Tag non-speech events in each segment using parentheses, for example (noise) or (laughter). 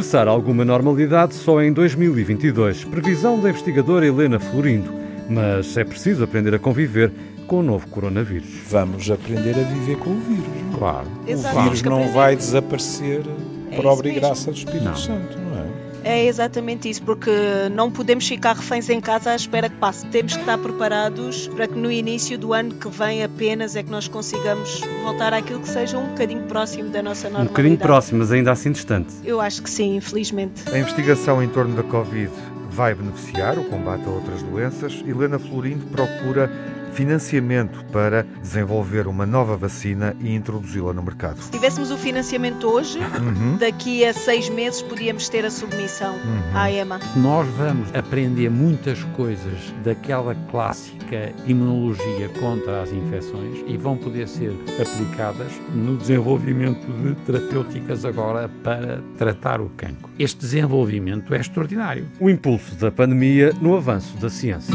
regressar a alguma normalidade só em 2022, previsão da investigadora Helena Florindo. Mas é preciso aprender a conviver com o novo coronavírus. Vamos aprender a viver com o vírus. Claro. Exato, O vírus não vai desaparecer É por obra e graça do Espírito Não. Santo, é? Exatamente isso, porque não podemos ficar reféns em casa à espera que passe. Temos que estar preparados para que no início do ano que vem apenas é que nós consigamos voltar àquilo que seja um bocadinho próximo da nossa Um normalidade. bocadinho próximo, mas ainda assim distante. Eu acho que sim, infelizmente. A investigação em torno da Covid vai beneficiar o combate a outras doenças. Helena Florindo procura financiamento para desenvolver uma nova vacina e introduzi-la no mercado. Se tivéssemos o financiamento hoje, Uhum. daqui a seis meses podíamos ter a submissão à EMA. Nós vamos aprender muitas coisas daquela clássica imunologia contra as infecções e vão poder ser aplicadas no desenvolvimento de terapêuticas agora para tratar o cancro. Este desenvolvimento é extraordinário. O impulso da pandemia no avanço da ciência.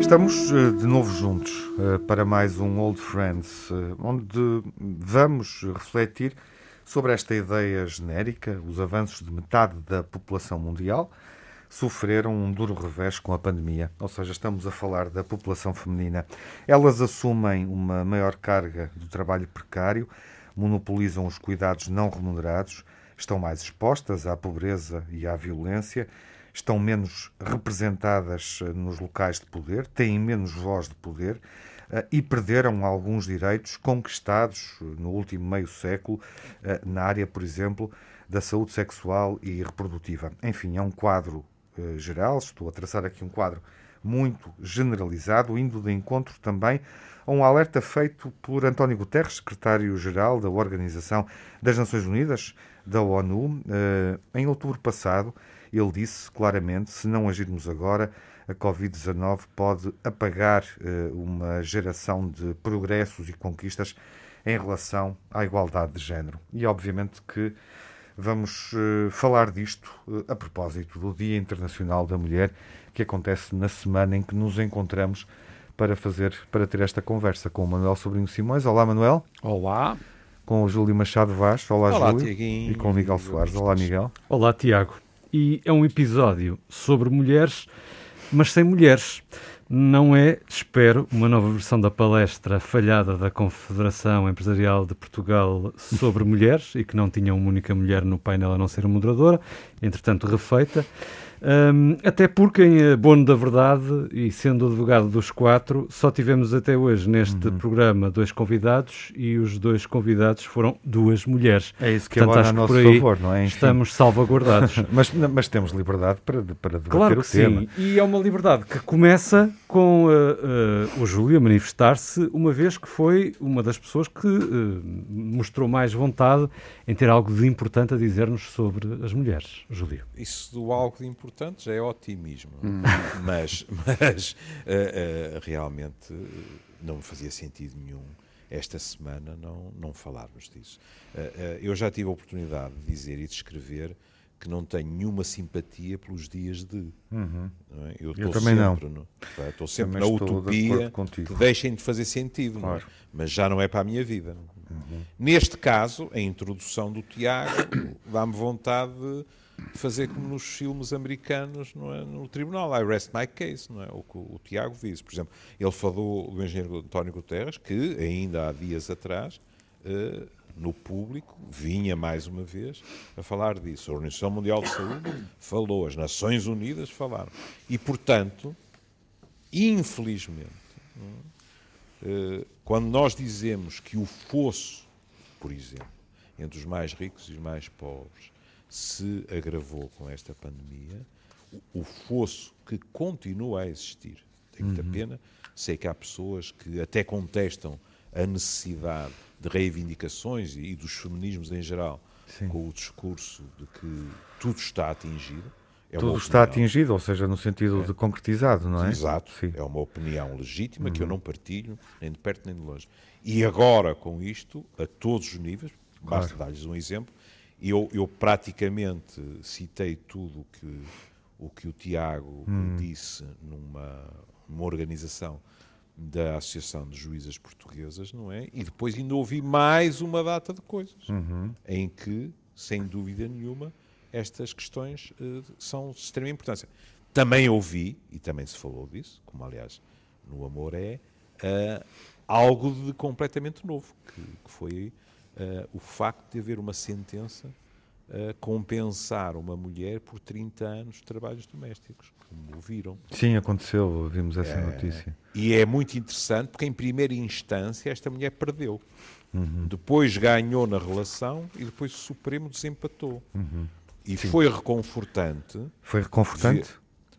Estamos eh, de novo juntos eh, para mais um Old Friends, eh, onde vamos refletir sobre esta ideia genérica. Os avanços de metade da população mundial sofreram um duro revés com a pandemia, ou seja, estamos a falar da população feminina. Elas assumem uma maior carga do trabalho precário, monopolizam os cuidados não remunerados, estão mais expostas à pobreza e à violência, estão menos representadas eh, nos locais de poder, têm menos voz de poder eh, e perderam alguns direitos conquistados eh, no último meio século na área, por exemplo, da saúde sexual e reprodutiva. Enfim, é um quadro geral, estou a traçar aqui um quadro muito generalizado, indo de encontro também a um alerta feito por António Guterres, secretário-geral da Organização das Nações Unidas, da ONU, em outubro passado. Ele disse claramente: se não agirmos agora, a Covid-19 pode apagar eh, uma geração de progressos e conquistas em relação à igualdade de género. E obviamente que vamos eh, falar disto eh, a propósito do Dia Internacional da Mulher, que acontece na semana em que nos encontramos para fazer, para ter esta conversa com o Manuel Sobrinho Simões. Olá, Manuel. Olá, Com o Júlio Machado Vaz. Olá, Olá, Júlio. Tiaguinho. E com o Miguel Soares. Olá, Miguel. Olá, Tiago. E é um episódio sobre mulheres, mas sem mulheres. Não é, espero, uma nova versão da palestra falhada da Confederação Empresarial de Portugal sobre mulheres e que não tinha uma única mulher no painel a não ser a moderadora, entretanto refeita. Hum, até porque, em abono da verdade, e sendo advogado dos quatro, só tivemos até hoje neste programa dois convidados e os dois convidados foram duas mulheres. É isso que Portanto, agora a acho que nosso por aí favor, não é? Enfim. Estamos salvaguardados. (laughs) Mas, mas temos liberdade para, para debater Claro o que tema. sim, e é uma liberdade que começa com uh, uh, o Júlio a manifestar-se, uma vez que foi uma das pessoas que uh, mostrou mais vontade em ter algo de importante a dizer-nos sobre as mulheres. Júlio. Isso do algo de importante já é otimismo. (laughs) Mas, mas eh, eh, realmente eh, não me fazia sentido nenhum esta semana não, não falarmos disso. Eu já tive a oportunidade de dizer e de escrever que não tenho nenhuma simpatia pelos dias de. não é? Eu, estou também não. sempre no- pá, Estou sempre Também na de utopia contigo. que deixem de fazer sentido, não é? Claro. mas já não é para a minha vida. Neste caso, a introdução do Tiago (coughs) dá-me vontade de fazer como nos filmes americanos não é? no tribunal, I rest my case, não é? o que o Tiago disse. Por exemplo, ele falou do engenheiro António Guterres, que ainda há dias atrás, eh, no público, vinha mais uma vez a falar disso. A Organização Mundial de Saúde falou, as Nações Unidas falaram. E, portanto, infelizmente, eh, quando nós dizemos que o fosso, por exemplo, entre os mais ricos e os mais pobres se agravou com esta pandemia, o- o fosso que continua a existir, tem muita pena, sei que há pessoas que até contestam a necessidade de reivindicações e, e dos feminismos em geral Sim. com o discurso de que tudo está atingido. É Tudo está atingido, ou seja, no sentido de concretizado, não é? Exato. Sim. Uhum. É uma opinião legítima que eu não partilho, nem de perto nem de longe. E agora, com isto, a todos os níveis, basta dar-lhes um exemplo, eu, eu praticamente citei tudo o que o, que o Tiago Hum. disse numa, numa organização da Associação de Juízas Portuguesas, não é? E depois ainda ouvi mais uma data de coisas Uhum. em que, sem dúvida nenhuma, estas questões eh, são de extrema importância. Também ouvi, e também se falou disso, como aliás no Amor é, eh, algo de completamente novo, que, que foi eh, o facto de haver uma sentença a compensar uma mulher por 30 anos de trabalhos domésticos, como ouviram. Sim, aconteceu, vimos essa notícia. E é muito interessante porque, em primeira instância, esta mulher perdeu. Depois ganhou na relação e depois o Supremo desempatou. E foi reconfortante. Foi reconfortante?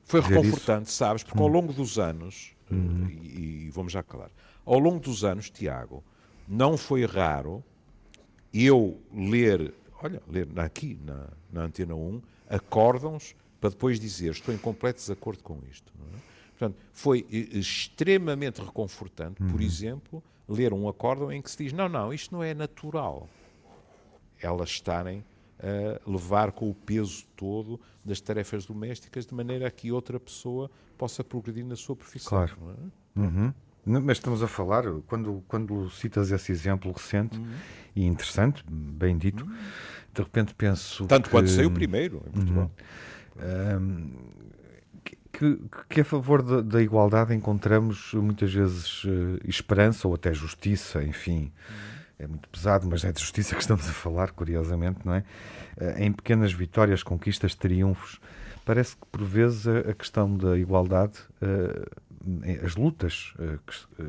Foi reconfortante, sabes, porque ao longo dos anos, eh, e, e vamos já calar, ao longo dos anos, Tiago, não foi raro eu ler, olha, ler aqui na, na Antena 1, acórdãos para depois dizer estou em completo desacordo com isto. é? Portanto, foi eh, extremamente reconfortante, por exemplo, ler um acórdão em que se diz não, não, isto não é natural. Elas estarem a levar com o peso todo das tarefas domésticas de maneira a que outra pessoa possa progredir na sua profissão. Claro. é? Uhum. Mas estamos a falar, quando, quando citas esse exemplo recente Uhum. e interessante, bem dito, de repente penso. Tanto que, quanto saiu primeiro em Portugal. hum, que, que a favor da, da igualdade encontramos muitas vezes eh, esperança ou até justiça, enfim. É muito pesado, mas é de justiça que estamos a falar, curiosamente, não é? Eh, Em pequenas vitórias, conquistas, triunfos. Parece que, por vezes, a a questão da igualdade, eh, as lutas eh, que,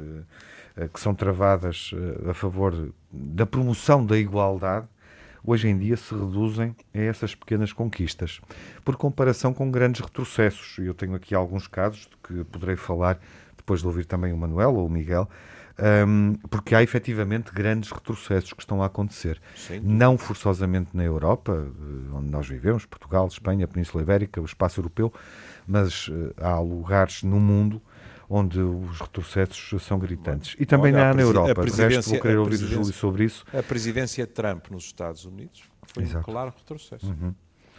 eh, que são travadas eh, a favor da promoção da igualdade, hoje em dia se reduzem a essas pequenas conquistas, por comparação com grandes retrocessos. Eu tenho aqui alguns casos de que poderei falar depois de ouvir também o Manuel ou o Miguel, hum, porque há efetivamente grandes retrocessos que estão a acontecer. Sem Não forçosamente na Europa, eh, onde nós vivemos, Portugal, Espanha, Península Ibérica, o espaço europeu, mas eh, há lugares no mundo onde os retrocessos são gritantes. E também Olha, na presi- a Europa. De resto, vou querer ouvir o Júlio sobre isso. A presidência Trump nos Estados Unidos foi Exato. um claro retrocesso.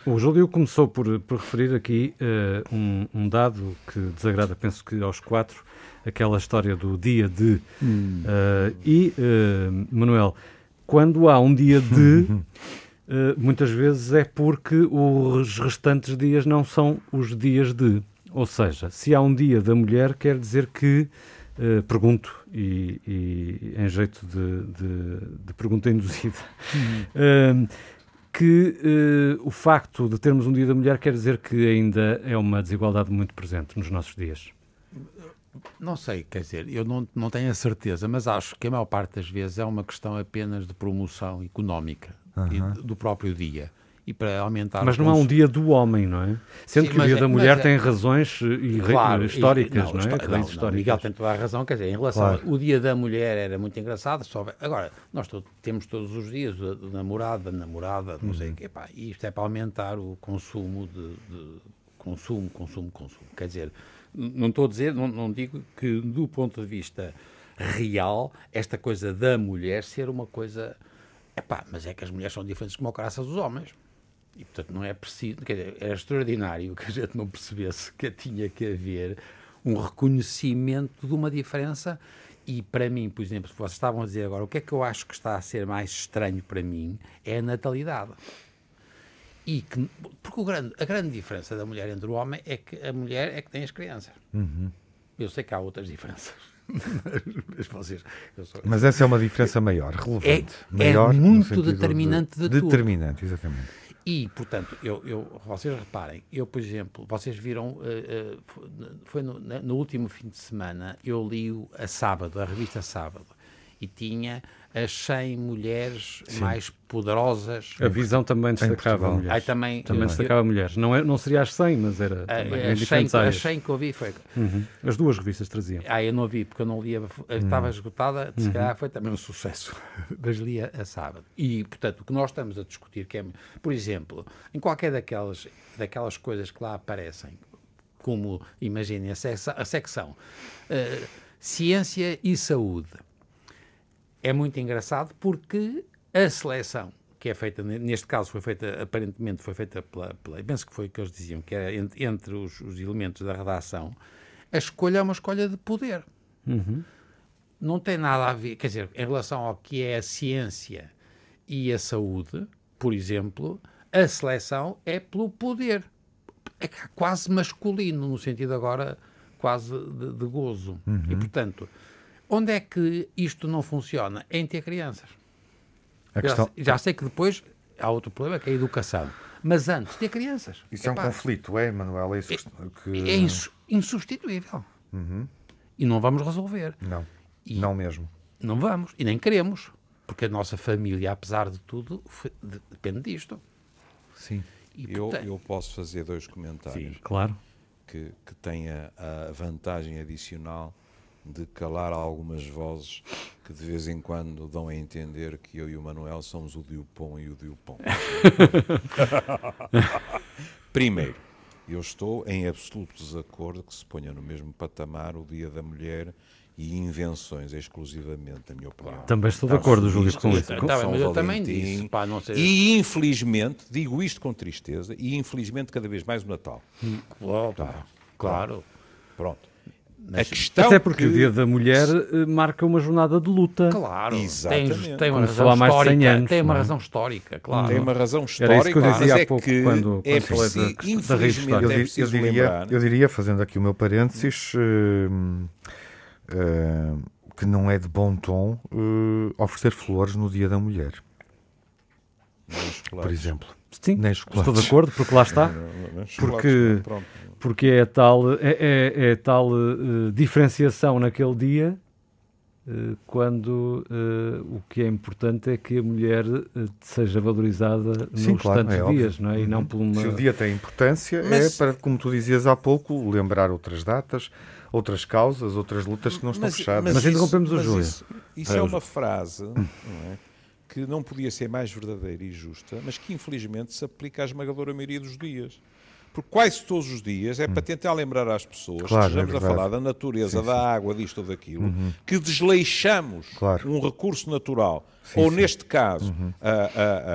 O Júlio começou por, por referir aqui eh, um, um dado que desagrada, penso que aos quatro, aquela história do dia de. Eh, e, eh, Manuel, quando há um dia de, (laughs) muitas vezes é porque os restantes dias não são os dias de. Ou seja, se há um dia da mulher, quer dizer que. eh, pergunto, e, e em jeito de, de- de pergunta induzida, (laughs) eh, que eh, o facto de termos um Dia da Mulher quer dizer que ainda é uma desigualdade muito presente nos nossos dias. Não sei, quer dizer, eu não, não tenho a certeza, mas acho que a maior parte das vezes é uma questão apenas de promoção económica e d- do próprio dia. E para aumentar Mas o não há um dia do homem, não é? Sendo Sim, que o Dia é- da Mulher é- tem razões eh, e Claro, e- históricas, não, é? não, não, históricas. Miguel tem toda a razão, quer dizer, em relação Claro. ao Dia da Mulher era muito engraçado, só agora, nós temos todos os dias o o namorado, a namorada, não Uhum. sei o quê, pá, e isto é para aumentar o consumo de, de- consumo, consumo, consumo. Quer dizer, não estou a dizer, não, não digo que do ponto de vista real, esta coisa da mulher ser uma coisa, epá, mas é que as mulheres são diferentes como a caraça dos homens. E, portanto, não é preciso. Quer dizer, era extraordinário que a gente não percebesse que tinha que haver um reconhecimento de uma diferença. E, para mim, por exemplo, se vocês estavam a dizer agora, o que é que eu acho que está a ser mais estranho para mim é a natalidade. E que, porque o grande, a grande diferença da mulher entre o homem é que a mulher é que tem as crianças. Eu sei que há outras diferenças. (laughs) mas vocês. eu sou- Mas essa é uma diferença maior, relevante. é maior no muito determinante de tudo. Determinante, exatamente. E, portanto, eu, eu- vocês reparem, eu, por exemplo, vocês viram, eh, eh, foi no, no último fim de semana, eu li a Sábado, a revista Sábado, e tinha as 100 mulheres mais poderosas. A visão também destacava. Aí também, Também eu- destacava mulheres. Não, é, não seria as 100, mas era a- também em as, 100, diferentes as áreas. 100 que eu vi foi. Uhum. As duas revistas traziam. Ah, eu não vi, porque eu não lia, estava esgotada, se Uhum. calhar foi também um sucesso, (laughs) mas lia a sábado. E, portanto, o que nós estamos a discutir, que é, por exemplo, em qualquer daquelas, daquelas coisas que lá aparecem, como, imaginem, a, seca- a secção eh, Ciência e Saúde, é muito engraçado porque a seleção que é feita, ne- neste caso foi feita, aparentemente foi feita pela, pela penso que foi o que eles diziam, que era entre, entre os, os elementos da redação, a escolha é uma escolha de poder. Não tem nada a ver, quer dizer, em relação ao que é a ciência e a saúde, por exemplo, a seleção é pelo poder. É quase masculino, no sentido agora quase de, de gozo. E, portanto, onde é que isto não funciona? É em ter crianças. A questão, Já, já sei que depois há outro problema, que é a educação. Mas antes, ter crianças. isso é um conflito, é, Manuel? É isso que... é insu- insubstituível. E não vamos resolver. Não, E- não mesmo. Não vamos. E nem queremos. Porque a nossa família, apesar de tudo, depende disto. Sim. E, Eu, portanto, eu posso fazer dois comentários Claro. que, que têm a, a vantagem adicional de calar algumas vozes que de vez em quando dão a entender que eu e o Manuel somos o Diopon e o Diopon. (laughs) Primeiro, eu estou em absoluto desacordo que se ponha no mesmo patamar o Dia da Mulher e invenções exclusivamente, na minha opinião. Também estou de acordo, Júlio, com isso. Tá bem, São mas eu também disse, pá, não sei- E infelizmente, digo isto com tristeza, e infelizmente cada vez mais o Natal. Opa, claro. Pronto. A questão Até porque que... o Dia da Mulher eh, marca uma jornada de luta. Claro. Exatamente. Tem, tem uma razão há mais de 100 histórica. anos, tem uma é? razão histórica, claro. Tem uma razão Era histórica, isso que eu dizia mas há é pouco, que quando- é quando falei da questão da infelizmente, histórica. Eu, é eu diria, lembrar... eu diria, fazendo aqui o meu parênteses, hum, hum, que não é de bom tom hum, oferecer flores no Dia da Mulher, por exemplo. Sim, Nem estou de acordo, porque lá está. Porque-. Porque é tal, é, é- é tal eh, diferenciação naquele dia, eh, quando eh, o que é importante é que a mulher seja valorizada Sim, nos claro, tantos é dias, não é? E não por uma... Se o dia tem importância, Mas- é para, como tu dizias há pouco, lembrar outras datas, outras causas, outras lutas que não estão fechadas. Mas interrompemos o mas Júlio. Isso, isso é uma frase não é, que não podia ser mais verdadeira e justa, mas que infelizmente se aplica à esmagadora maioria dos dias. Porque quase todos os dias é para tentar lembrar às pessoas Hum. Claro, que estamos é a falar da natureza, da água, disto ou daquilo, que desleixamos Claro. um recurso natural, ou neste caso, a,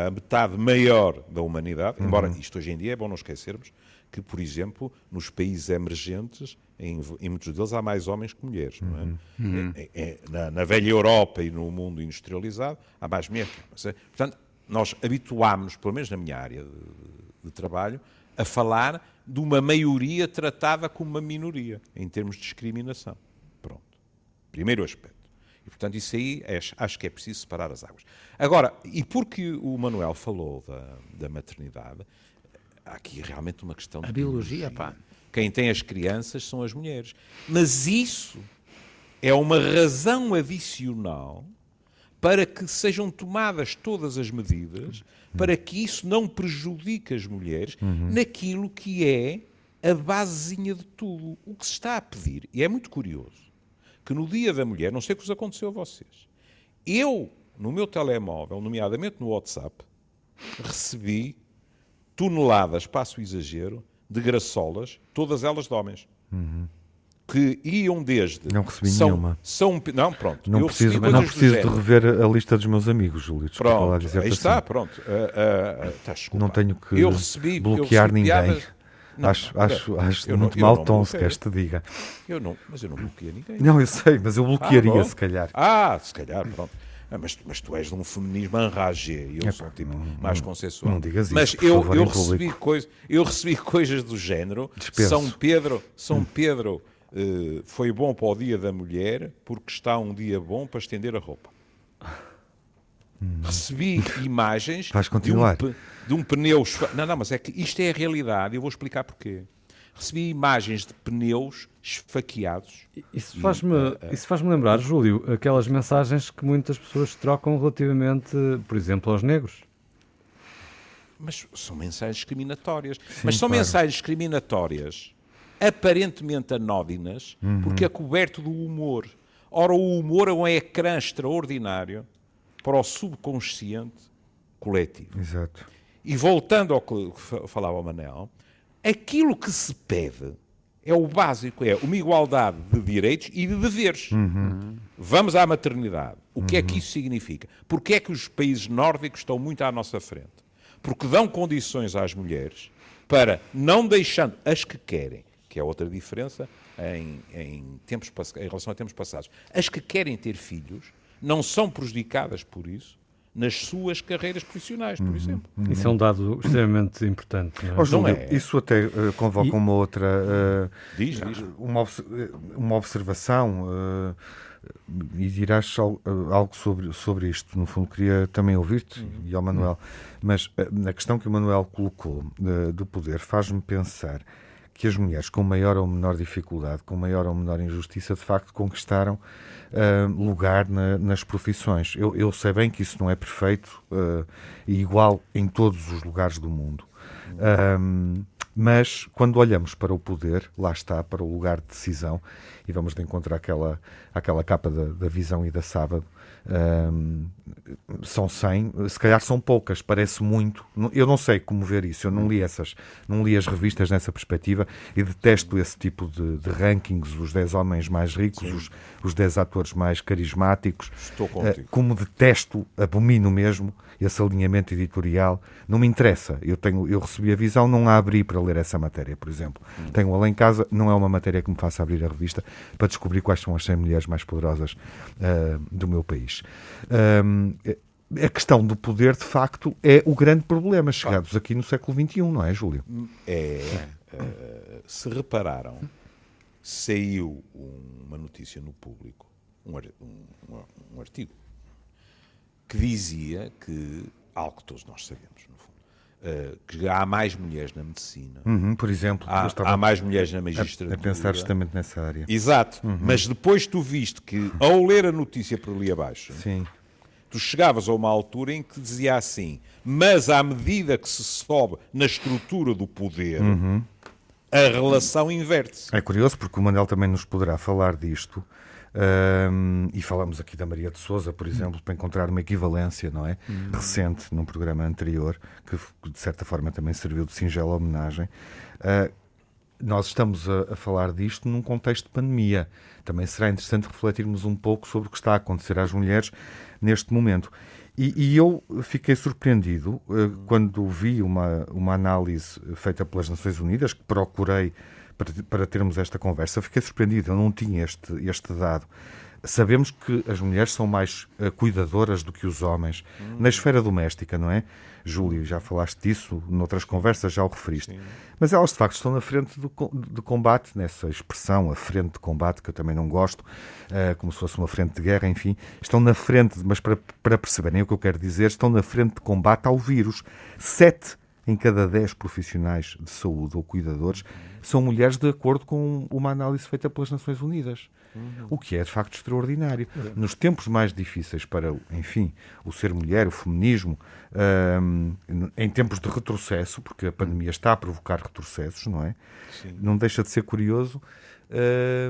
a- a metade maior da humanidade, embora isto hoje em dia é bom não esquecermos que, por exemplo, nos países emergentes, em, em muitos deles há mais homens que mulheres. Não é? É- é- na, na velha Europa e no mundo industrializado, há mais mulheres. homens. Portanto, nós habituámos-nos, pelo menos na minha área de, de trabalho, a falar de uma maioria tratada como uma minoria, em termos de discriminação. Pronto. Primeiro aspecto. E, portanto, isso aí é- acho que é preciso separar as águas. Agora, e porque o Manuel falou da, da maternidade, há aqui realmente uma questão de A biologia, pá. Quem tem as crianças são as mulheres. Mas isso é uma razão adicional para que sejam tomadas todas as medidas para que isso não prejudique as mulheres naquilo que é a basezinha de tudo. O que se está a pedir, e é muito curioso, que no Dia da Mulher, não sei o que vos aconteceu a vocês, eu, no meu telemóvel, nomeadamente no WhatsApp, recebi toneladas, passo o exagero, de graçolas, todas elas de homens. Que iam desde. Não recebi São, nenhuma. São, não, pronto. Não preciso, não preciso de género. rever a lista dos meus amigos, Júlio. Desculpa lá Pronto, dizer aí está, pronto. Ah, ah, ah, tá. Não tenho que recebi, bloquear ninguém. piadas- Não, acho não, acho, acho não- muito eu mau não tom se queres te diga. Eu não, mas eu não bloqueei ninguém. Não, eu sei, mas eu bloquearia bom. se calhar. Ah, se calhar, pronto. Ah, mas, mas tu és de um feminismo enragé e eu Epá, sou tipo não- mais consensual. não digas isso, mas eu, favor, eu recebi coisas, eu recebi (laughs) coisas do género. Dispenso. São Pedro, São Pedro eh, foi bom para o Dia da Mulher porque está um dia bom para estender a roupa. Recebi (laughs) imagens Vais de um, continuar. de um pneu. Não, não, mas é que isto é a realidade e eu vou explicar porquê. Recebi imagens de pneus esfaqueados. Isso faz-me isso faz lembrar, Júlio, aquelas mensagens que muitas pessoas trocam relativamente, por exemplo, aos negros. Mas são mensagens discriminatórias. Mas são claro. mensagens discriminatórias aparentemente anódinas, uhum. porque é coberto do humor. Ora, o humor é um ecrã extraordinário para o subconsciente coletivo. Exato. E voltando ao que falava o Manel, aquilo que se pede é o básico, é uma igualdade de direitos e de deveres. Uhum. Vamos à maternidade. O que uhum. é que isso significa? Porque é que os países nórdicos estão muito à nossa frente? Porque dão condições às mulheres para, não deixando as que querem, que é outra diferença em, em, tempos, em relação a tempos passados, as que querem ter filhos não são prejudicadas por isso nas suas carreiras profissionais, por uhum. exemplo. Uhum. Isso é um dado extremamente importante. Não é? Oh, Júlio, não é. Isso até uh, convoca e... uma outra. Uh, diz, diz. Uma, uma observação. Uh, e dirás algo sobre, sobre isto. No fundo, queria também ouvir-te uhum. e ao Manuel. Mas a questão que o Manuel colocou do poder faz-me pensar que as mulheres com maior ou menor dificuldade, com maior ou menor injustiça, de facto conquistaram uh, lugar na, nas profissões. Eu, eu, sei bem que isso não é perfeito uh, e igual em todos os lugares do mundo. Um, mas quando olhamos para o poder, lá está, para o lugar de decisão, e vamos de encontro àquela, àquela capa da, da visão e da sábado, um, são 100, se calhar são poucas, parece muito. Eu não sei como ver isso, eu não li essas, não li as revistas nessa perspectiva e detesto esse tipo de, de rankings, os 10 homens mais ricos, os, os 10 atores mais carismáticos. Estou ah, contigo. Como detesto, abomino mesmo esse alinhamento editorial, não me interessa. Eu, tenho, eu recebi a visão, não a abri para ler essa matéria, por exemplo. Hum. Tenho-a em casa, não é uma matéria que me faça abrir a revista para descobrir quais são as 100 mulheres mais poderosas uh, do meu país. Um, a questão do poder, de facto, é o grande problema, chegados aqui no século XXI, não é, Júlio? É. Uh, se repararam, saiu uma notícia no público, um, um, um artigo, que dizia que, algo que todos nós sabemos, no fundo, uh, que há mais mulheres na medicina. Uhum, por exemplo. Há, há, mais mulheres na magistratura. A, a pensar justamente nessa área. Exato. Uhum. Mas depois tu viste que, ao ler a notícia por ali abaixo, Sim. tu chegavas a uma altura em que dizia assim, mas à medida que se sobe na estrutura do poder... Uhum. A relação inverte-se. É curioso porque o Manel também nos poderá falar disto, um, e falamos aqui da Maria de Souza, por exemplo, para encontrar uma equivalência, não é? Uhum. Recente, num programa anterior, que de certa forma também serviu de singela homenagem. Uh, nós estamos a, a, falar disto num contexto de pandemia. Também será interessante refletirmos um pouco sobre o que está a acontecer às mulheres neste momento. E, e eu fiquei surpreendido uh, quando vi uma, uma análise feita pelas Nações Unidas, que procurei para, para termos esta conversa. Fiquei surpreendido, eu não tinha este, este dado. Sabemos que as mulheres são mais uh, cuidadoras do que os homens hum. na esfera doméstica, não é? Júlio, já falaste disso, noutras conversas já o referiste. Sim. Mas elas, de facto, estão na frente do, de combate, nessa expressão, a frente de combate, que eu também não gosto, uh, como se fosse uma frente de guerra, enfim. Estão na frente, mas para, para perceberem o que eu quero dizer, estão na frente de combate ao vírus. Sete em cada dez profissionais de saúde ou cuidadores são mulheres de acordo com uma análise feita pelas Nações Unidas. Uhum. O que é de facto extraordinário. Uhum. Nos tempos mais difíceis para, enfim, o ser mulher, o feminismo, um, em tempos de retrocesso, porque a pandemia está a provocar retrocessos, não é? Sim. Não deixa de ser curioso.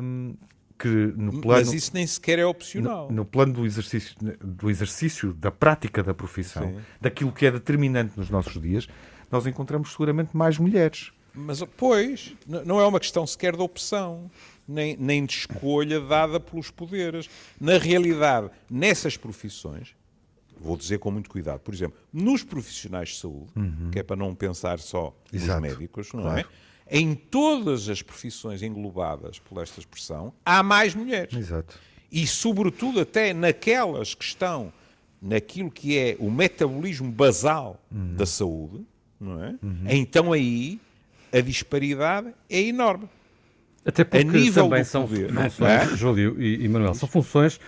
Um, que no plano, Mas isso nem sequer é opcional. No, no plano do exercício, do exercício, da prática da profissão, Sim. daquilo que é determinante nos nossos dias, nós encontramos seguramente mais mulheres. Mas, pois, não é uma questão sequer de opção, nem, nem de escolha dada pelos poderes. Na realidade, nessas profissões, vou dizer com muito cuidado, por exemplo, nos profissionais de saúde, uhum. que é para não pensar só nos Exato. médicos, não é? claro. é? Em todas as profissões englobadas por esta expressão, há mais mulheres. Exato. E, sobretudo, até naquelas que estão naquilo que é o metabolismo basal uhum. da saúde, não é? Uhum. Então aí a disparidade é enorme. Até porque também são poder, funções, é? Júlio e, e Manuel, são funções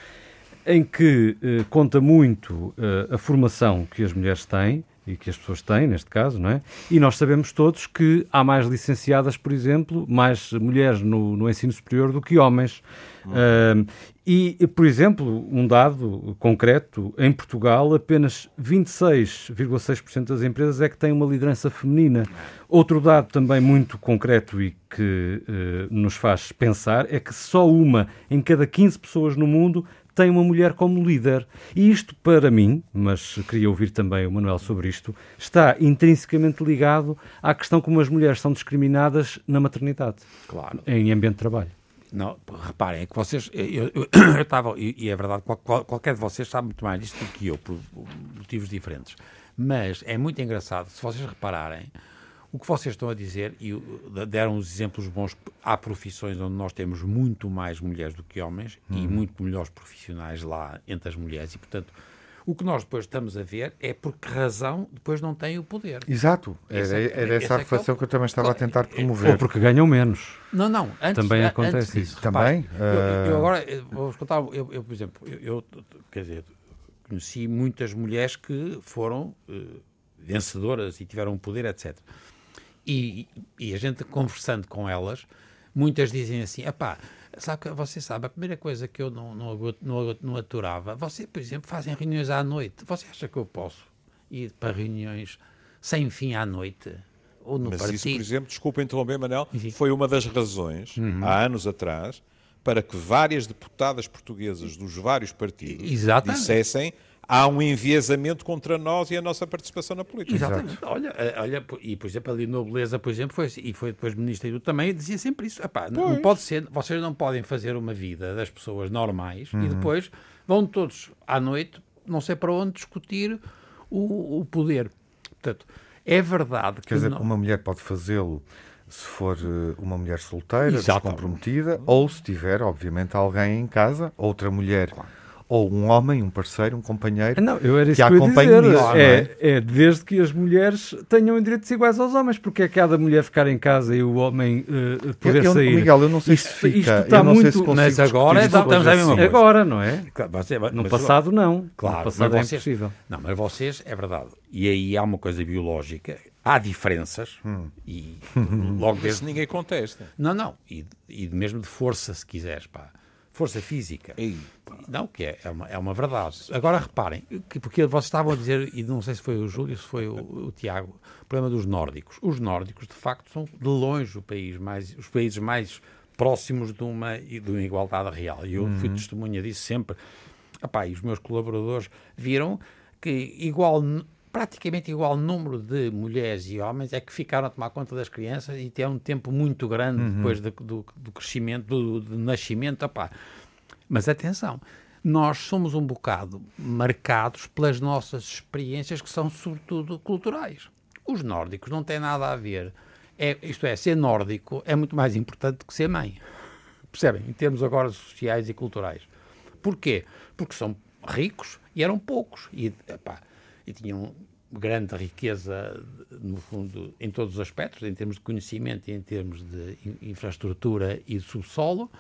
em que eh, conta muito eh, a formação que as mulheres têm e que as pessoas têm, neste caso, não é? E nós sabemos todos que há mais licenciadas, por exemplo, mais mulheres no, no ensino superior do que homens. Uh, e, por exemplo, um dado concreto, em Portugal, apenas 26,6% das empresas é que têm uma liderança feminina. Outro dado também muito concreto e que uh, nos faz pensar é que só uma em cada 15 pessoas no mundo tem uma mulher como líder. E isto, para mim, mas queria ouvir também o Manuel sobre isto, está intrinsecamente ligado à questão como as mulheres são discriminadas na maternidade. Claro. Em ambiente de trabalho. Não, reparem, é que vocês. Eu (coughs) estava. E, é verdade, qual, qualquer de vocês sabe muito mais disto do que eu, por motivos diferentes. Mas é muito engraçado, se vocês repararem, o que vocês estão a dizer, e deram uns exemplos bons, há profissões onde nós temos muito mais mulheres do que homens uhum. e muito melhores profissionais lá entre as mulheres, e portanto. O que nós depois estamos a ver é por que razão depois não têm o poder. Exato. Era, é era essa a reflexão é que eu também estava a tentar promover. Ou porque ganham menos. Não, não. Antes, também acontece antes disso, isso. Também? eu, eu, agora vou-vos contar. Eu, eu, por exemplo, eu, quer dizer, conheci muitas mulheres que foram uh, vencedoras e tiveram poder, etc. E, e a gente conversando com elas, muitas dizem assim: pá, sabe, você sabe, a primeira coisa que eu não, não, não, não aturava, você, por exemplo, fazem reuniões à noite. Você acha que eu posso ir para reuniões sem fim à noite? Ou no Mas partido? isso, por exemplo, desculpa interromper, Manel, foi uma das razões, uhum. há anos atrás, para que várias deputadas portuguesas dos vários partidos Exatamente. dissessem há um enviesamento contra nós e a nossa participação na política. Exatamente. Olha, eh, olha, e por exemplo, ali Nobleza, por exemplo, foi, assim, e foi depois Ministro também, dizia sempre isso. Epá, não pode ser, vocês não podem fazer uma vida das pessoas normais uhum. e depois vão todos à noite, não sei para onde, discutir o, o poder. Portanto, é verdade que. Quer dizer, não... uma mulher pode fazê-lo se for eh, uma mulher solteira, descomprometida, ou se tiver, obviamente, alguém em casa, outra mulher. Claro ou um homem, um parceiro, um companheiro não, eu era que isso a acompanhe dizer. nisso. É, é? é, desde que as mulheres tenham direitos iguais aos homens, porque é cada mulher ficar em casa e o homem uh, poder eu, sair. Miguel, eu não sei isto, se fica, isto está muito, se mas agora estamos a mesma coisa. Agora, não é? Você, no passado não. Claro, no passado é vocês, impossível. Não, mas vocês, é verdade. E aí há uma coisa biológica, há diferenças hum. e logo desde... ninguém contesta. Não, não. E, e mesmo de força, se quiseres, pá força física. Ei. Não, que é, é, uma, é uma verdade. Agora reparem, que, porque vocês estavam a dizer, e não sei se foi o Júlio, se foi o, o, Tiago, o problema dos nórdicos. Os nórdicos, de facto, são de longe o país mais, os países mais próximos de uma, de uma igualdade real. E eu uhum. fui testemunha disso sempre. Epá, e os meus colaboradores viram que igual praticamente igual número de mulheres e homens é que ficaram a tomar conta das crianças e tem um tempo muito grande uhum. depois do, do, do, crescimento, do, do nascimento. Opá. Mas atenção, nós somos um bocado marcados pelas nossas experiências que são sobretudo culturais. Os nórdicos não têm nada a ver. É, isto é, ser nórdico é muito mais importante do que ser mãe. Percebem? Em termos agora sociais e culturais. Porquê? Porque são ricos e eram poucos. E, epá, e tinham grande riqueza, no fundo, em todos os aspectos, em termos de conhecimento e em termos de infraestrutura e de subsolo.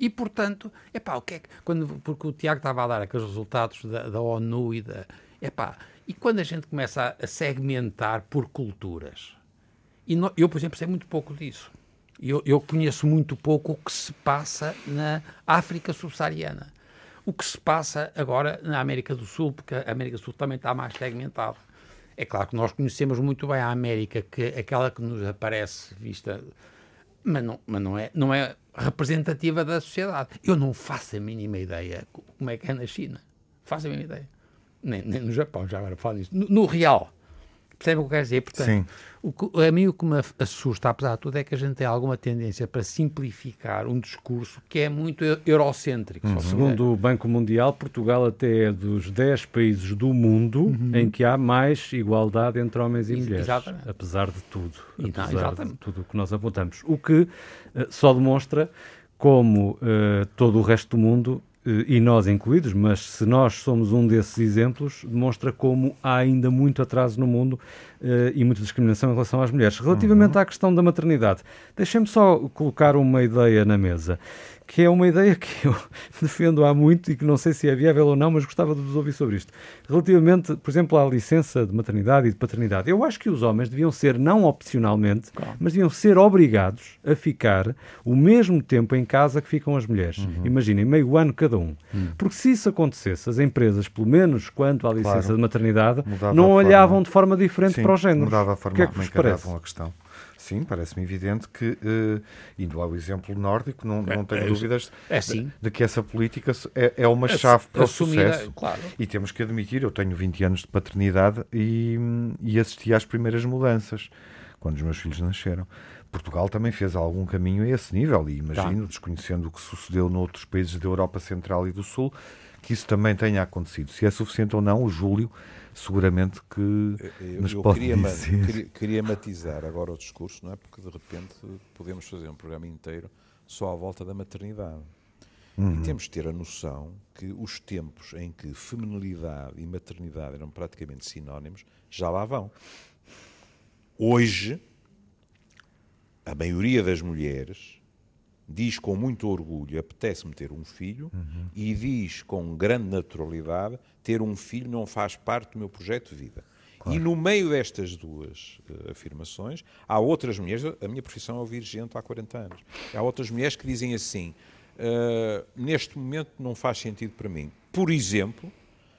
E, portanto, epá, o que é que, quando, porque o Tiago estava a dar aqueles resultados da, da ONU e da. Epá, e quando a gente começa a, a segmentar por culturas, e no, eu, por exemplo, sei muito pouco disso. Eu, eu conheço muito pouco o que se passa na África subsaariana o que se passa agora na América do Sul, porque a América do Sul também está mais segmentada. É claro que nós conhecemos muito bem a América, que aquela que nos aparece vista, mas não, mas não, é, não é representativa da sociedade. Eu não faço a mínima ideia como é que é na China. Faço a mínima ideia. Nem, nem no Japão, já agora falo nisso. No, no real, Percebe o que eu quero dizer? Portanto, Sim. O que, a mim o que me assusta, apesar de tudo, é que a gente tem alguma tendência para simplificar um discurso que é muito eurocêntrico. Uhum. Segundo o Banco Mundial, Portugal até é dos 10 países do mundo uhum. em que há mais igualdade entre homens e Ex mulheres. Exatamente. Apesar de tudo. E apesar não, de tudo o que nós apontamos. O que uh, só demonstra como uh, todo o resto do mundo e nós incluídos, mas se nós somos um desses exemplos, demonstra como há ainda muito atraso no mundo uh, e muita discriminação em relação às mulheres. Relativamente uhum. à questão da maternidade, deixem-me só colocar uma ideia na mesa, que é uma ideia que eu (laughs) defendo há muito e que não sei se é viável ou não, mas gostava de vos ouvir sobre isto. Relativamente, por exemplo, à licença de maternidade e de paternidade, eu acho que os homens deviam ser, não opcionalmente, claro. mas deviam ser obrigados a ficar o mesmo tempo em casa que ficam as mulheres. Uhum. Imaginem, meio ano cada um. Uhum. Porque se isso acontecesse, as empresas, pelo menos quanto à licença claro. de maternidade, Mudava não olhavam forma... de forma diferente Sim, para o género. Mudava a forma que é que vos parece? a questão. Sim, parece-me evidente que, uh, indo ao exemplo nórdico, não, não tenho é, dúvidas é, de, de, que essa política é, é uma chave para o sucesso. Claro. E temos que admitir, eu tenho 20 anos de paternidade e, e assisti às primeiras mudanças, quando os meus filhos nasceram. Portugal também fez algum caminho a esse nível e imagino, tá. desconhecendo o que sucedeu noutros países da Europa Central e do Sul, que isso também tenha acontecido. Se é suficiente ou não, o Júlio seguramente que eu, nos eu pode queria, dizer. Queria, queria, matizar agora o discurso, não é? Porque de repente podemos fazer um programa inteiro só à volta da maternidade. Uhum. E temos de ter a noção que os tempos em que feminilidade e maternidade eram praticamente sinónimos já lá vão. Hoje, a maioria das mulheres diz com muito orgulho, apetece-me ter um filho, uhum. e diz com grande naturalidade, ter um filho não faz parte do meu projeto de vida. Claro. E no meio destas duas uh, afirmações, há outras mulheres, a minha profissão é ouvir gente há 40 anos, há outras mulheres que dizem assim, uh, neste momento não faz sentido para mim. Por exemplo,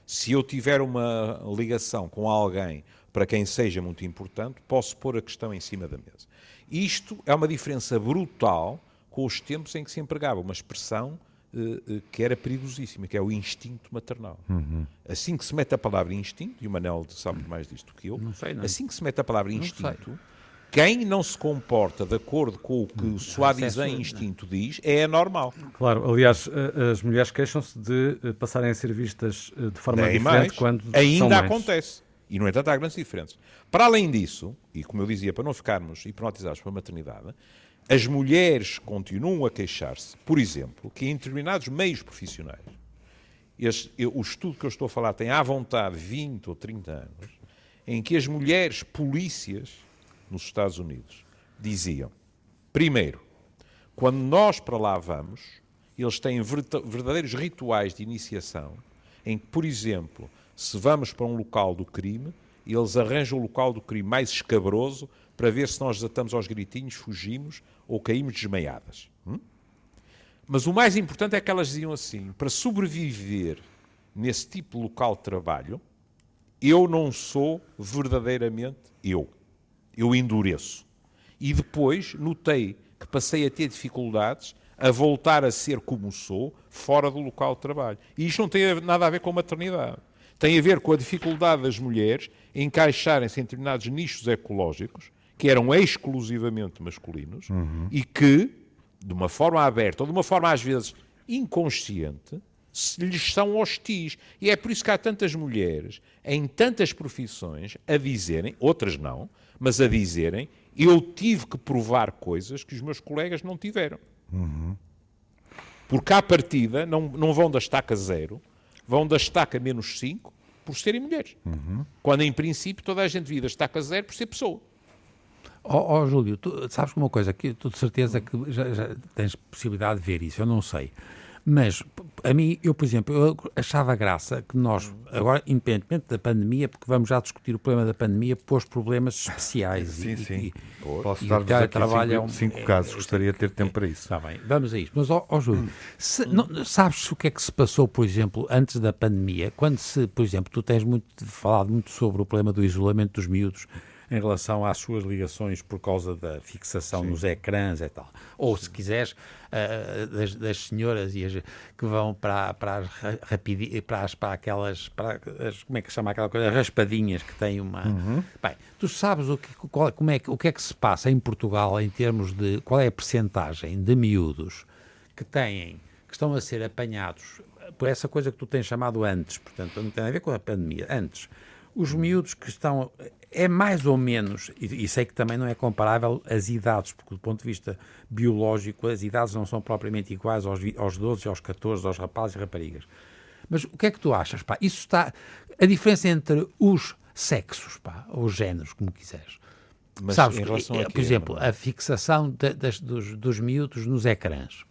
se eu tiver uma ligação com alguém para quem seja muito importante, posso pôr a questão em cima da mesa. Isto é uma diferença brutal com os tempos em que se empregava uma expressão uh, uh, que era perigosíssima, que é o instinto maternal. Uhum. Assim que se mete a palavra instinto, e o Manel sabe mais disto que eu, não sei, não. assim que se mete a palavra instinto, quem não se comporta de acordo com o que o Suadizan instinto diz é anormal. Claro, aliás, as mulheres queixam-se de passarem a ser vistas de forma Nem diferente mais. quando Ainda são mães. acontece. E, no entanto, há grandes diferenças. Para além disso, e como eu dizia, para não ficarmos hipnotizados pela maternidade, as mulheres continuam a queixar-se, por exemplo, que em determinados meios profissionais, este, o estudo que eu estou a falar tem à vontade 20 ou 30 anos, em que as mulheres polícias nos Estados Unidos diziam, primeiro, quando nós para lá vamos, eles têm verdadeiros rituais de iniciação, em que, por exemplo, se vamos para um local do crime, eles arranjam o local do crime mais escabroso para ver se nós desatamos aos gritinhos, fugimos ou caímos desmaiadas. Hum? Mas o mais importante é que elas diziam assim: para sobreviver nesse tipo de local de trabalho, eu não sou verdadeiramente eu. Eu endureço. E depois notei que passei a ter dificuldades a voltar a ser como sou fora do local de trabalho. E isto não tem nada a ver com maternidade. Tem a ver com a dificuldade das mulheres encaixarem-se em determinados nichos ecológicos que eram exclusivamente masculinos uhum. e que, de uma forma aberta ou de uma forma às vezes inconsciente, se lhes são hostis. E é por isso que há tantas mulheres em tantas profissões a dizerem, outras não, mas a dizerem: eu tive que provar coisas que os meus colegas não tiveram. Uhum. Porque à partida não, não vão da estaca zero, vão da estaca menos 5 por serem mulheres. Uhum. Quando em princípio toda a gente vive da estaca zero por ser pessoa. Ó oh, oh, Júlio, tu sabes uma coisa, que tu de certeza que já, já, tens possibilidade de ver isso, eu não sei. Mas, a mim, eu, por exemplo, eu achava graça que nós, agora, independentemente da pandemia, porque vamos já discutir o problema da pandemia, pôs problemas especiais. sim, e, sim. E, Posso dar-vos aqui cinco, cinco é, casos, gostaria de ter tempo para isso. Está bem, vamos a isso. Mas, ó, ó Júlio, se, não, sabes o que é que se passou, por exemplo, antes da pandemia, quando se, por exemplo, tu tens muito, falado muito sobre o problema do isolamento dos miúdos, em relação às suas ligações por causa da fixação Sim. nos ecrãs e tal. Ou, se quiseres, uh, das, das, senhoras e as, que vão para, para as para, as, para aquelas, para as, como é que se chama aquela coisa, raspadinhas que têm uma... Uhum. Bem, tu sabes o que, qual, como é, o que é que se passa em Portugal em termos de, qual é a percentagem de miúdos que têm, que estão a ser apanhados por essa coisa que tu tens chamado antes, portanto, não tem a ver com a pandemia, antes, os miúdos que estão é mais ou menos, e, e, sei que também não é comparável as idades, porque do ponto de vista biológico as idades não são propriamente iguais aos, aos 12, aos 14, aos rapazes e raparigas. Mas o que é que tu achas? Pá? Isso está. A diferença entre os sexos, pá, ou os géneros, como quiseres. Mas Sabes, em relação a Por exemplo, a fixação de, das, dos, dos miúdos nos ecrãs.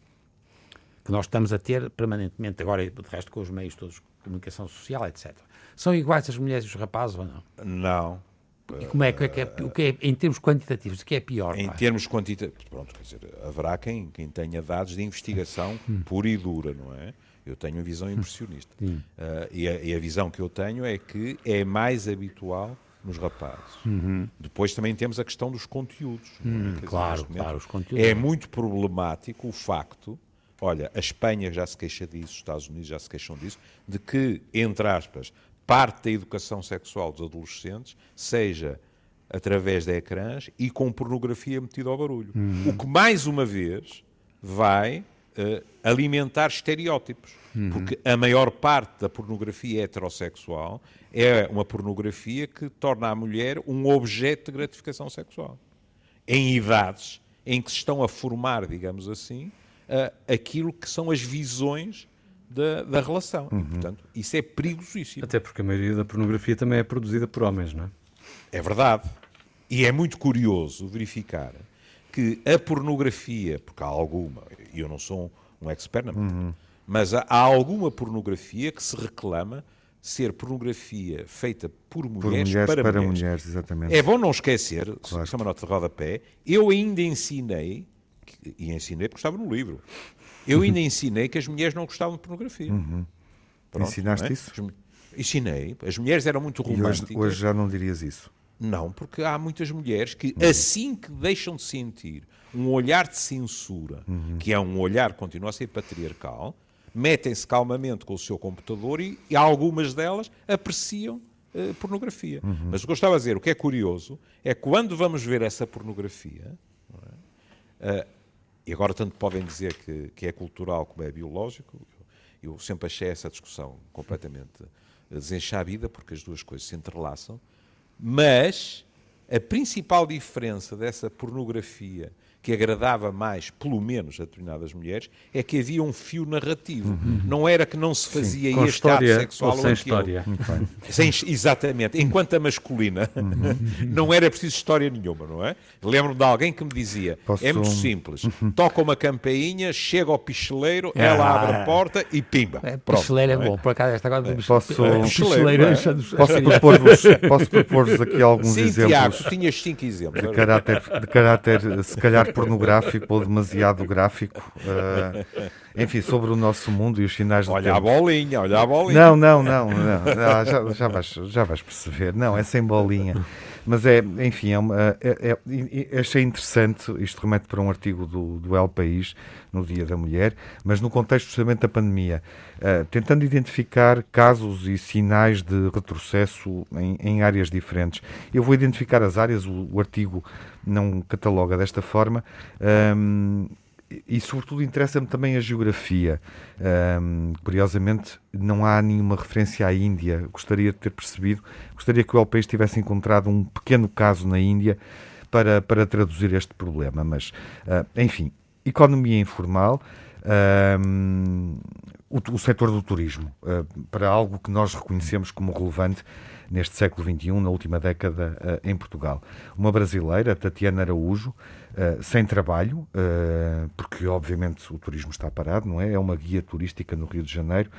que nós estamos a ter permanentemente, agora de resto com os meios todos de comunicação social, etc. São iguais as mulheres e os rapazes ou não? Não. E como é, que é, que é, o que é, em termos quantitativos, o que é pior? Em pá? termos quantitativos, pronto, quer dizer, haverá quem, quem tenha dados de investigação pura e dura, não é? Eu tenho uma visão impressionista. Sim. Ah, e, a, e a visão que eu tenho é que é mais habitual nos rapazes. Depois também temos a questão dos conteúdos. é? Dizer, claro, claro, os conteúdos. É muito problemático o facto, olha, a Espanha já se queixa disso, os Estados Unidos já se queixam disso, de que, entre aspas, parte da educação sexual dos adolescentes seja através de ecrãs e com pornografia metida ao barulho. O que, mais uma vez, vai eh, alimentar estereótipos. Porque a maior parte da pornografia heterossexual é uma pornografia que torna a mulher um objeto de gratificação sexual. Em idades em que se estão a formar, digamos assim, eh, aquilo que são as visões da, da relação. E, portanto, isso é perigosíssimo. Até porque a maioria da pornografia também é produzida por homens, não é? É verdade. E é muito curioso verificar que a pornografia, porque há alguma, e eu não sou um expert na matéria, mas há, há alguma pornografia que se reclama ser pornografia feita por Por mulheres, mulheres para, para, mulheres. mulheres, exatamente. É bom não esquecer, Claro. é uma nota de rodapé, eu ainda ensinei, e ensinei porque estava no livro, eu ainda ensinei que as mulheres não gostavam de pornografia. Pronto, Ensinaste não é? isso? As Ensinei. As mulheres eram muito E hoje, românticas. hoje já não dirias isso. Não, porque há muitas mulheres que, Uhum. assim que deixam de sentir um olhar de censura, Uhum. que é um olhar que continua a ser patriarcal, metem-se calmamente com o seu computador e, e algumas delas apreciam eh, pornografia. Uhum. Mas o que eu estava a dizer, o que é curioso, é quando vamos ver essa pornografia, é? Eh, e agora tanto podem dizer que, que é cultural como é biológico, eu, sempre achei essa discussão completamente desenchabida, porque as duas coisas se entrelaçam, mas a principal diferença dessa pornografia que agradava mais, pelo menos, a determinadas mulheres, é que havia um fio narrativo. Não era que não se fazia Com este ato história sexual ou sem história. (laughs) Sem- exatamente. Enquanto a masculina (laughs) não era preciso história nenhuma, não é? Lembro-me de alguém que me dizia: Posso- é muito simples. Toca uma campainha, chega ao picheleiro, ela abre a porta e pimba. É, Pronto, picheleiro é não bom, por acaso esta agora vamos- Posso- é, picheleiro, é? Posso propor-vos propor aqui alguns Sim, exemplos Tiago, tu tinhas cinco exemplos. de caráter, de caráter, se calhar, (laughs) pornográfico ou demasiado gráfico. eh, enfim, sobre o nosso mundo e os sinais do Olha a bolinha, olha a bolinha. Não, não, não, não. Ah, já, já, vais, já vais perceber. Não, é sem bolinha. Mas é, enfim, é uma- é- é- e achei interessante, isto remete para um artigo do, do El País, no Dia da Mulher, mas no contexto justamente da pandemia, ah, tentando identificar casos e sinais de retrocesso em, em áreas diferentes. Eu vou identificar as áreas, o, o artigo não cataloga desta forma, ahm, e, sobretudo, interessa-me também a geografia. Ahm, curiosamente, não há nenhuma referência à Índia. Gostaria de ter percebido, gostaria que o País tivesse encontrado um pequeno caso na Índia para, para traduzir este problema. Mas, ah, enfim, economia informal. ahm, o, o setor do turismo, ah, para algo que nós reconhecemos como relevante neste século XXI, na última década, ah, em Portugal. Uma brasileira, Tatiana Araújo, ah, sem trabalho, ah, porque obviamente o turismo está parado, não é? É uma guia turística no Rio de Janeiro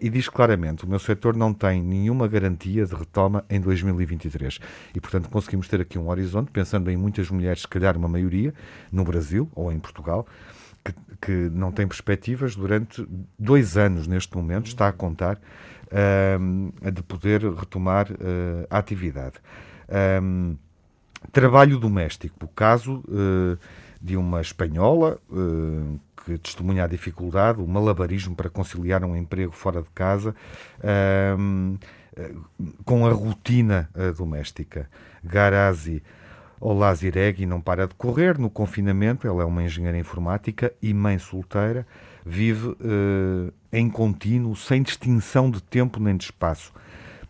e diz claramente: o meu setor não tem nenhuma garantia de retoma em 2023. E, portanto, conseguimos ter aqui um horizonte, pensando em muitas mulheres, se calhar uma maioria, no Brasil ou em Portugal, que, que não tem perspectivas durante dois anos neste momento, está a contar, de poder retomar ah, a atividade. Ahm, trabalho doméstico, o caso eh, de uma espanhola eh, que testemunha a dificuldade, o malabarismo para conciliar um emprego fora de casa ahm, eh, com a rotina eh, doméstica. Garazi Olaziregui não para de correr no confinamento, ela é uma engenheira informática e mãe solteira, vive eh, em contínuo, sem distinção de tempo nem de espaço,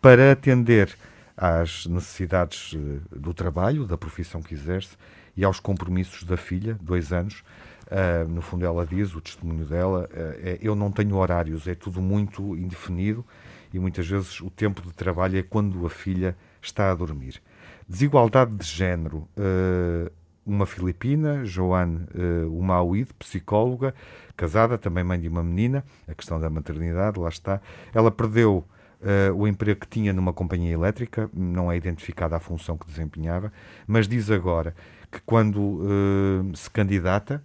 para atender às necessidades eh, do trabalho, da profissão que exerce e aos compromissos da filha, dois anos. Ah, no fundo, ela diz, o testemunho dela, é, eu não tenho horários, é tudo muito indefinido e muitas vezes o tempo de trabalho é quando a filha está a dormir. Desigualdade de género. eh, uma filipina, Joanne uh, Umauid, psicóloga, casada, também mãe de uma menina, a questão da maternidade, lá está. Ela perdeu Uh, o emprego que tinha numa companhia elétrica, não é identificada a função que desempenhava, mas diz agora que quando uh, se candidata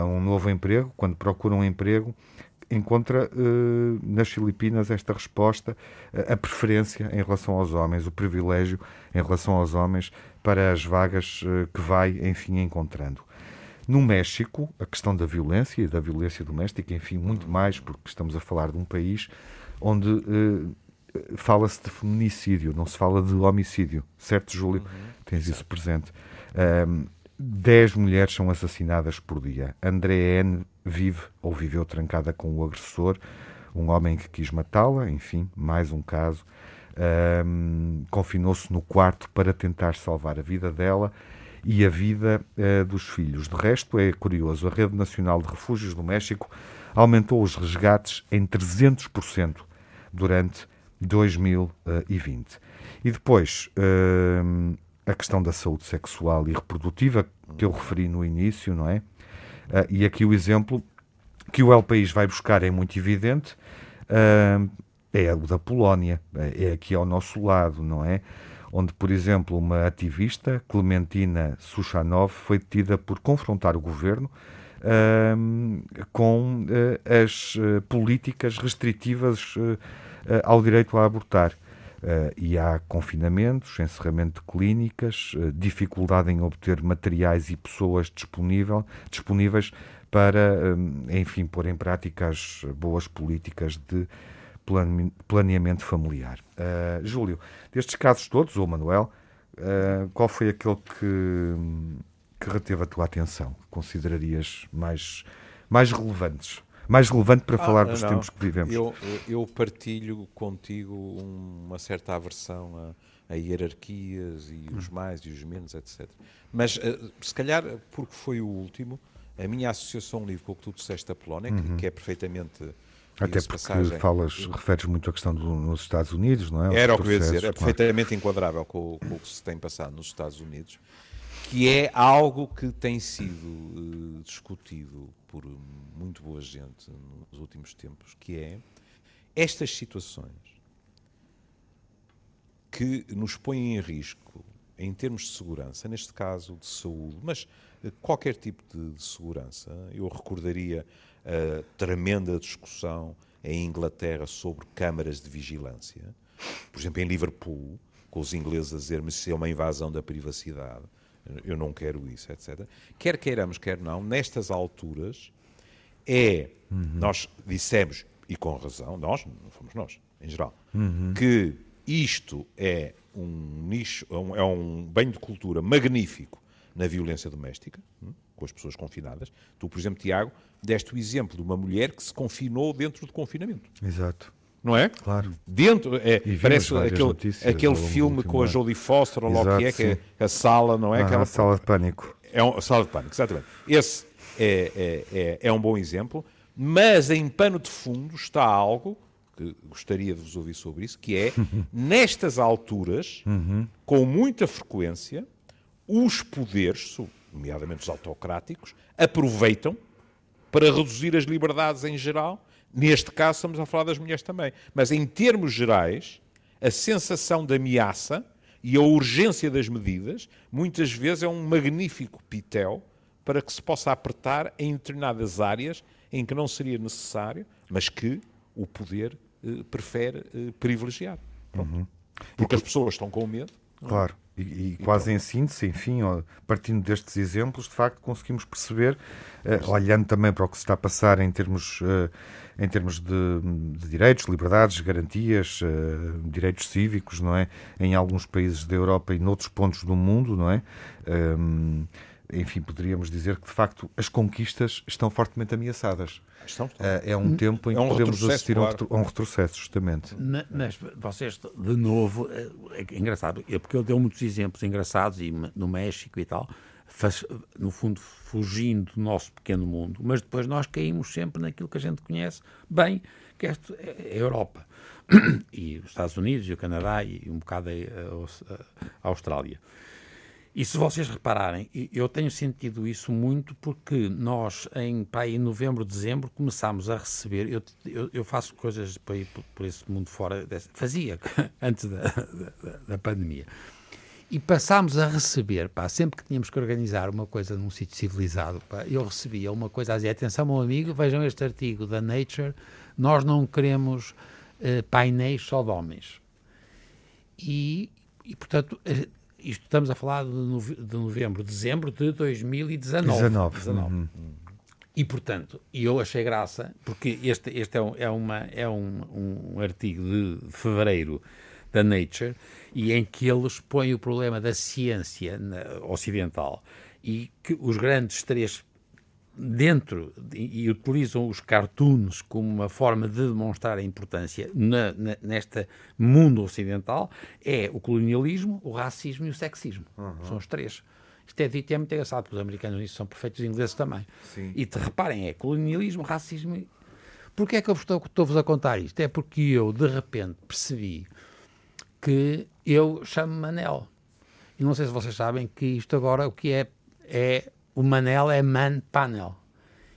a um novo emprego, quando procura um emprego, encontra uh, nas Filipinas esta resposta, a preferência em relação aos homens, o privilégio em relação aos homens para as vagas que vai, enfim, encontrando. No México, a questão da violência e da violência doméstica, enfim, muito mais, porque estamos a falar de um país onde fala-se de feminicídio, não se fala de homicídio. Certo, Júlio? Uhum, Tens certo. isso presente. Um, dez mulheres são assassinadas por dia. André N. vive ou viveu trancada com o agressor, um homem que quis matá-la, enfim, mais um caso. Um, Confinou-se no quarto para tentar salvar a vida dela e a vida uh, dos filhos. De resto, é curioso, a Rede Nacional de Refúgios do México aumentou os resgates em 300% durante 2020. E depois, uh, a questão da saúde sexual e reprodutiva, que eu referi no início, não é? Uh, e aqui o exemplo que o El País vai buscar é muito evidente, uh, é o da Polónia, é aqui ao nosso lado, não é? Onde, por exemplo, uma ativista, Clementina Suchanov, foi detida por confrontar o governo com as políticas restritivas ao direito a abortar. Uh, e há confinamentos, encerramento de clínicas, uh, dificuldade em obter materiais e pessoas disponível, disponíveis para, enfim, pôr em prática as boas políticas de planeamento familiar. Uh, Júlio, destes casos todos, ou Manuel, qual foi aquele que, que reteve a tua atenção? Considerarias mais, mais relevantes? Mais relevante para ah, falar dos não. tempos que vivemos. Eu, eu partilho contigo uma certa aversão a, a hierarquias e os hum. mais e os menos, etc. Mas, eh, se calhar, porque foi o último, a minha associação livre com o que tu disseste da Polónia, uhum. que, é perfeitamente. Até porque passagem, falas, referes muito à questão do, nos Estados Unidos, não é? Era o que eu ia dizer, é perfeitamente enquadrável com, com o que se tem passado nos Estados Unidos que é algo que tem sido uh, discutido por muito boa gente nos últimos tempos, que é estas situações que nos põem em risco em termos de segurança, neste caso de saúde, mas uh, qualquer tipo de, de segurança. Eu recordaria a tremenda discussão em Inglaterra sobre câmaras de vigilância, por exemplo, em Liverpool, com os ingleses a dizer-me se é uma invasão da privacidade eu não quero isso, etc. Quer queiramos, quer não, nestas alturas é, uhum. nós dissemos, e com razão, nós, não fomos nós, em geral, uhum. que isto é um nicho, é um, é bem de cultura magnífico na violência doméstica, hum, com as pessoas confinadas. Tu, por exemplo, Tiago, deste o exemplo de uma mulher que se confinou dentro do confinamento. Exato não é? Claro. Dentro, é, parece aquele, aquele filme com a Jodie Foster, ou lá o que é, que é a sala, não é? Ah, Aquela sala de pânico. É um, a sala de pânico, exatamente. Esse é, é, é, é um bom exemplo, mas em pano de fundo está algo que gostaria de vos ouvir sobre isso, que é, (laughs) nestas alturas, uhum. com muita frequência, os poderes, nomeadamente os autocráticos, aproveitam para reduzir as liberdades em geral Neste caso, estamos a falar das mulheres também. Mas, em termos gerais, a sensação de ameaça e a urgência das medidas, muitas vezes é um magnífico pitel para que se possa apertar em determinadas áreas em que não seria necessário, mas que o poder eh, prefere eh, privilegiar. Uhum. Porque as pessoas estão com medo. Claro. E, e, quase em síntese, enfim, partindo destes exemplos, de facto conseguimos perceber, uh, olhando também para o que se está a passar em termos uh, em termos de, de direitos, liberdades, garantias, uh, direitos cívicos, não é? Em alguns países da Europa e noutros pontos do mundo, não é? Um, enfim, poderíamos dizer que de facto as conquistas estão fortemente ameaçadas. Estão, estão. Uh, é um tempo em é um que podemos assistir claro. a um retrocesso, justamente. Na, mas vocês, de novo, é, é engraçado, é porque ele deu muitos exemplos engraçados e no México e tal, no fundo, fugindo do nosso pequeno mundo, mas depois nós caímos sempre naquilo que a gente conhece bem, que é a Europa. (coughs) E os Estados Unidos e o Canadá e um bocado a, Austrália. E se vocês repararem, eu tenho sentido isso muito porque nós, em, pá, em novembro, dezembro, começámos a receber. Eu, eu, eu faço coisas para ir por, por esse mundo fora, fazia (laughs) antes da, da, da, pandemia. E passámos a receber, pá, sempre que tínhamos que organizar uma coisa num sítio civilizado, pá, eu recebia uma coisa a dizer: atenção, meu amigo, vejam este artigo da Nature, nós não queremos uh, painéis só de homens. E, e portanto eh, isto estamos a falar de, de novembro, dezembro de 2019. 19. 19. Uhum. E, portanto, eu achei graça, porque este, este é, um, é, uma, é um, um artigo de fevereiro da Nature, e em que eles põem o problema da ciência ocidental e que os grandes três dentro e, e, utilizam os cartoons como uma forma de demonstrar a importância na, na, neste mundo ocidental é o colonialismo, o racismo e o sexismo. Uhum. São os três. Isto é dito é muito engraçado, porque os americanos nisso são perfeitos ingleses também. Sim. E te reparem, é colonialismo, racismo. E... Porquê é que eu estou-vos a contar isto? É porque eu, de repente, percebi que eu chamo Manel. E não sei se vocês sabem que isto agora, o que é, é o Manel é Man Panel.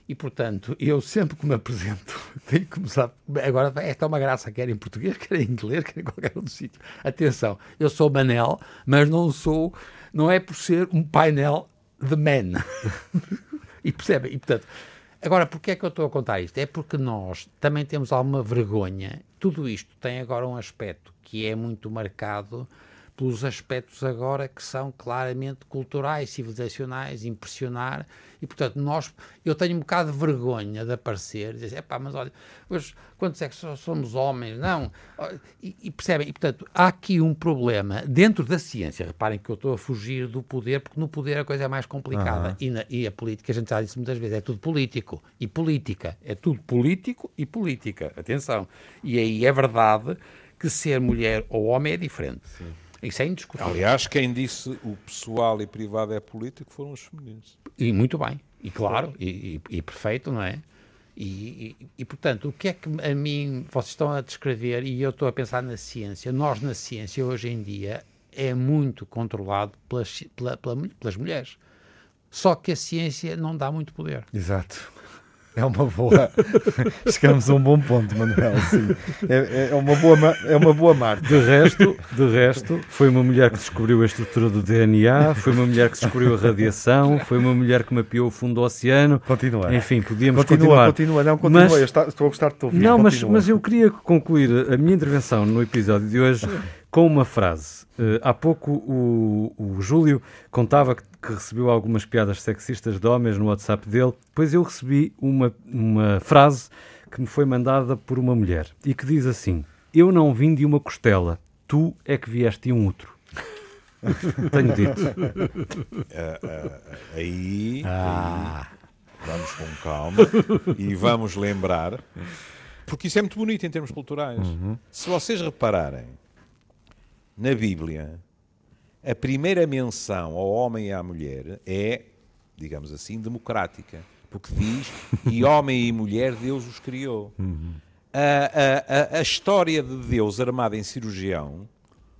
E, portanto, eu sempre que me apresento, (laughs) tenho que começar. Agora, é uma graça, quer em português, quer em inglês, quer em qualquer outro sítio. Atenção, eu sou Manel, mas não sou. Não é por ser um painel de man. (laughs) e percebem? E, portanto, agora, porquê é que eu estou a contar isto? É porque nós também temos alguma vergonha. Tudo isto tem agora um aspecto que é muito marcado pelos aspectos agora que são claramente culturais, civilizacionais, impressionar, e portanto nós, eu tenho um bocado de vergonha de aparecer, dizer, epá, mas olha, hoje, quantos é que somos homens? Não, e, e, percebem, e portanto há aqui um problema dentro da ciência, reparem que eu estou a fugir do poder, porque no poder a coisa é mais complicada, uhum. e, na, e a política, a gente já disse muitas vezes, é tudo político, e política, é tudo político e política, atenção, e aí é verdade que ser mulher ou homem é diferente. Sim. Isso é indiscutível. Aliás, quem disse o pessoal e privado é político foram os femininos. E muito bem, e claro, e, e, e perfeito, não é? E, e, e, portanto, o que é que a mim vocês estão a descrever e eu estou a pensar na ciência? Nós, na ciência, hoje em dia, é muito controlado pelas, pela, pela, pelas mulheres. Só que a ciência não dá muito poder. Exato. É uma boa. (laughs) Chegamos a um bom ponto, Manuel. Sim. É, é, uma boa, é uma boa marca. De resto, de resto, foi uma mulher que descobriu a estrutura do DNA, foi uma mulher que descobriu a radiação, foi uma mulher que mapeou o fundo do oceano. Continua. Enfim, podíamos continua, continuar. Continua, não, continua. Mas, estou a gostar de te ouvir. Não, mas, mas eu queria concluir a minha intervenção no episódio de hoje com uma frase. Uh, há pouco o, o Júlio contava que, que, recebeu algumas piadas sexistas de homens no WhatsApp dele, pois eu recebi uma, uma frase que me foi mandada por uma mulher e que diz assim: Eu não vim de uma costela, tu é que vieste de um outro. (laughs) Tenho dito. Uh, uh, aí, ah. aí vamos com calma e vamos lembrar, porque isso é muito bonito em termos culturais. Uhum. Se vocês repararem, na Bíblia, a primeira menção ao homem e à mulher é, digamos assim, democrática. Porque diz, e homem e mulher Deus os criou. Uhum. A, a, a, história de Deus armada em cirurgião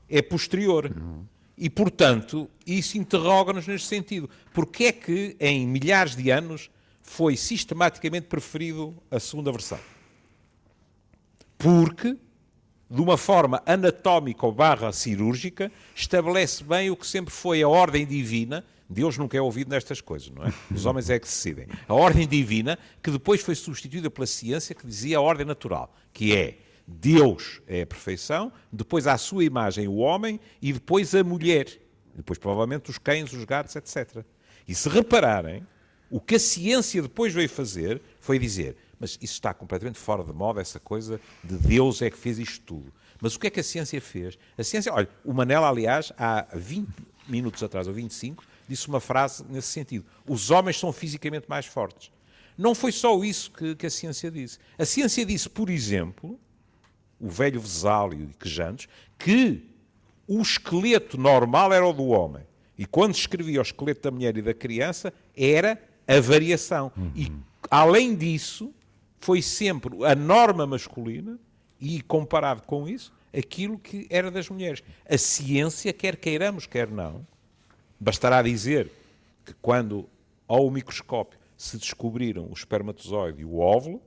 é posterior. Uhum. E, portanto, isso interroga-nos neste sentido. Porque é que, em milhares de anos, foi sistematicamente preferido a segunda versão? Porque de uma forma anatómica ou barra cirúrgica, estabelece bem o que sempre foi a ordem divina. Deus nunca é ouvido nestas coisas, não é? Os homens é que decidem. A ordem divina, que depois foi substituída pela ciência, que dizia a ordem natural, que é Deus é a perfeição, depois à sua imagem o homem e depois a mulher. Depois, provavelmente, os cães, os gatos, etc. E se repararem, o que a ciência depois veio fazer foi dizer mas isso está completamente fora de moda, essa coisa de Deus é que fez isto tudo. Mas o que é que a ciência fez? A ciência, olha, o Manela, aliás, há 20 minutos atrás, ou 25, disse uma frase nesse sentido. Os homens são fisicamente mais fortes. Não foi só isso que, que a ciência disse. A ciência disse, por exemplo, o velho Vesálio e Quejantos, que o esqueleto normal era o do homem. E quando escrevia o esqueleto da mulher e da criança, era a variação. Uhum. E, além disso, foi sempre a norma masculina e, comparado com isso, aquilo que era das mulheres. A ciência, quer queiramos, quer não, Bastará dizer que quando ao microscópio se descobriram o espermatozoide e o óvulo,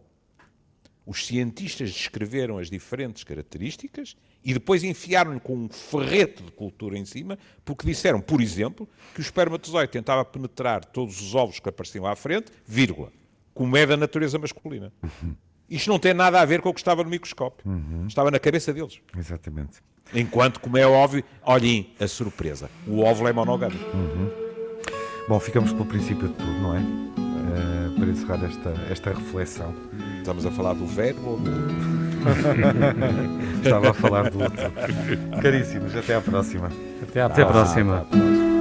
os cientistas descreveram as diferentes características e depois enfiaram-lhe com um ferrete de cultura em cima, porque disseram, por exemplo, que o espermatozoide tentava penetrar todos os ovos que apareciam à frente, vírgula, como é da natureza masculina. Isto não tem nada a ver com o que estava no microscópio. Estava na cabeça deles. Exatamente. Enquanto, como é óbvio, olhem a surpresa. O óvulo é monogâmico. Bom, ficamos pelo princípio de tudo, não é? Eh, para encerrar esta, esta reflexão. Estamos a falar do verbo ou do outro? (laughs) Estava a falar do outro. (laughs) Caríssimos, até à próxima. Até à Até a próxima. próxima.